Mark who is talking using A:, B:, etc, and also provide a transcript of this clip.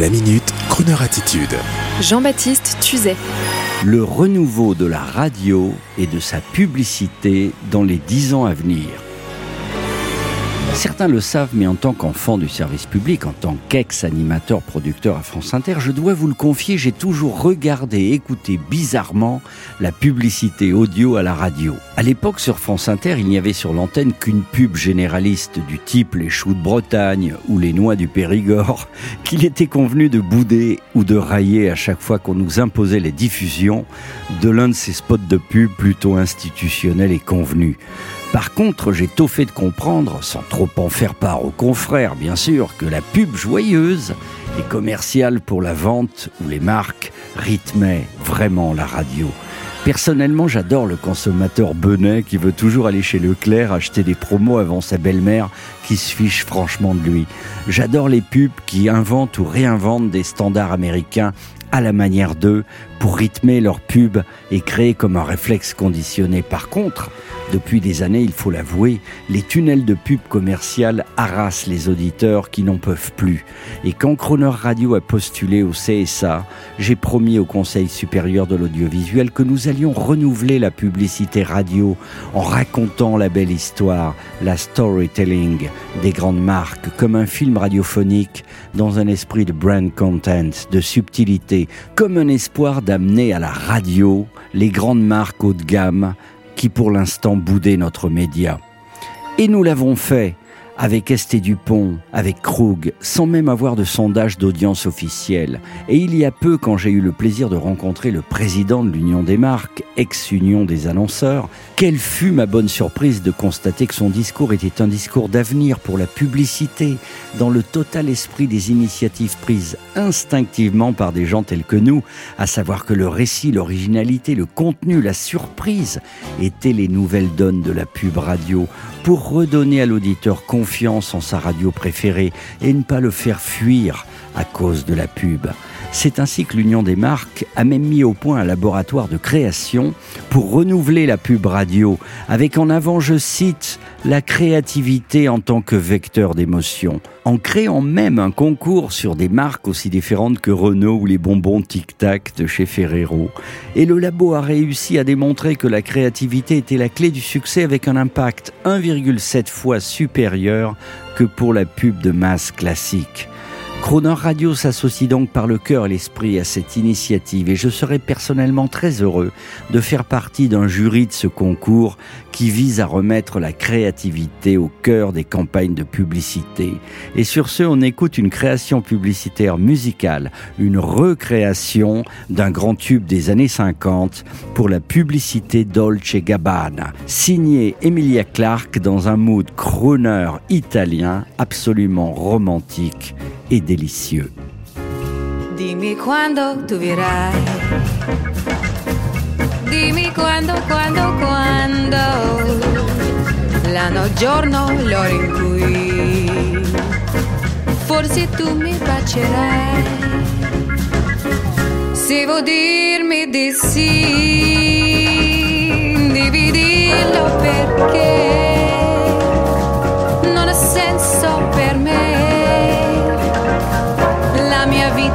A: La minute, Kroneur attitude.
B: Jean-Baptiste Tuzet.
C: Le renouveau de la radio et de sa publicité dans les dix ans à venir. Certains le savent, mais en tant qu'enfant du service public, en tant qu'ex-animateur producteur à France Inter, je dois vous le confier, j'ai toujours regardé écouté bizarrement la publicité audio à la radio. À l'époque, sur France Inter, il n'y avait sur l'antenne qu'une pub généraliste du type les choux de Bretagne ou les noix du Périgord, qu'il était convenu de bouder ou de railler à chaque fois qu'on nous imposait les diffusions de l'un de ces spots de pub plutôt institutionnels et convenus. Par contre, j'ai tôt fait de comprendre, sans trop en faire part aux confrères, bien sûr, que la pub joyeuse et commerciale pour la vente ou les marques rythmait vraiment la radio. Personnellement, j'adore le consommateur benet qui veut toujours aller chez Leclerc acheter des promos avant sa belle-mère qui se fiche franchement de lui. J'adore les pubs qui inventent ou réinventent des standards américains à la manière d'eux pour rythmer leur pub et créer comme un réflexe conditionné. Par contre, depuis des années, il faut l'avouer, les tunnels de pub commerciales harassent les auditeurs qui n'en peuvent plus. Et quand Croner Radio a postulé au CSA, j'ai promis au Conseil supérieur de l'audiovisuel que nous allions renouveler la publicité radio en racontant la belle histoire, la storytelling des grandes marques comme un film radiophonique dans un esprit de brand content, de subtilité, comme un espoir d'amener à la radio les grandes marques haut de gamme qui pour l'instant boudait notre média. Et nous l'avons fait avec Esté Dupont, avec Krug, sans même avoir de sondage d'audience officielle. Et il y a peu, quand j'ai eu le plaisir de rencontrer le président de l'Union des marques, ex-Union des annonceurs, quelle fut ma bonne surprise de constater que son discours était un discours d'avenir pour la publicité, dans le total esprit des initiatives prises instinctivement par des gens tels que nous, à savoir que le récit, l'originalité, le contenu, la surprise étaient les nouvelles donnes de la pub radio, pour redonner à l'auditeur confiance en sa radio préférée et ne pas le faire fuir à cause de la pub. C'est ainsi que l'Union des marques a même mis au point un laboratoire de création pour renouveler la pub radio, avec en avant, je cite, la créativité en tant que vecteur d'émotion, en créant même un concours sur des marques aussi différentes que Renault ou les bonbons Tic Tac de chez Ferrero. Et le labo a réussi à démontrer que la créativité était la clé du succès avec un impact 1,7 fois supérieur que pour la pub de masse classique. Croner Radio s'associe donc par le cœur et l'esprit à cette initiative et je serai personnellement très heureux de faire partie d'un jury de ce concours qui vise à remettre la créativité au cœur des campagnes de publicité. Et sur ce, on écoute une création publicitaire musicale, une recréation d'un grand tube des années 50 pour la publicité Dolce Gabbana, signée Emilia Clarke dans un mood crooner italien absolument romantique e delizioso.
D: Dimmi quando tu verrai. Dimmi quando, quando, quando. L'anno, giorno, l'ora in cui forse tu mi bacerai. Se vuoi dirmi di sì,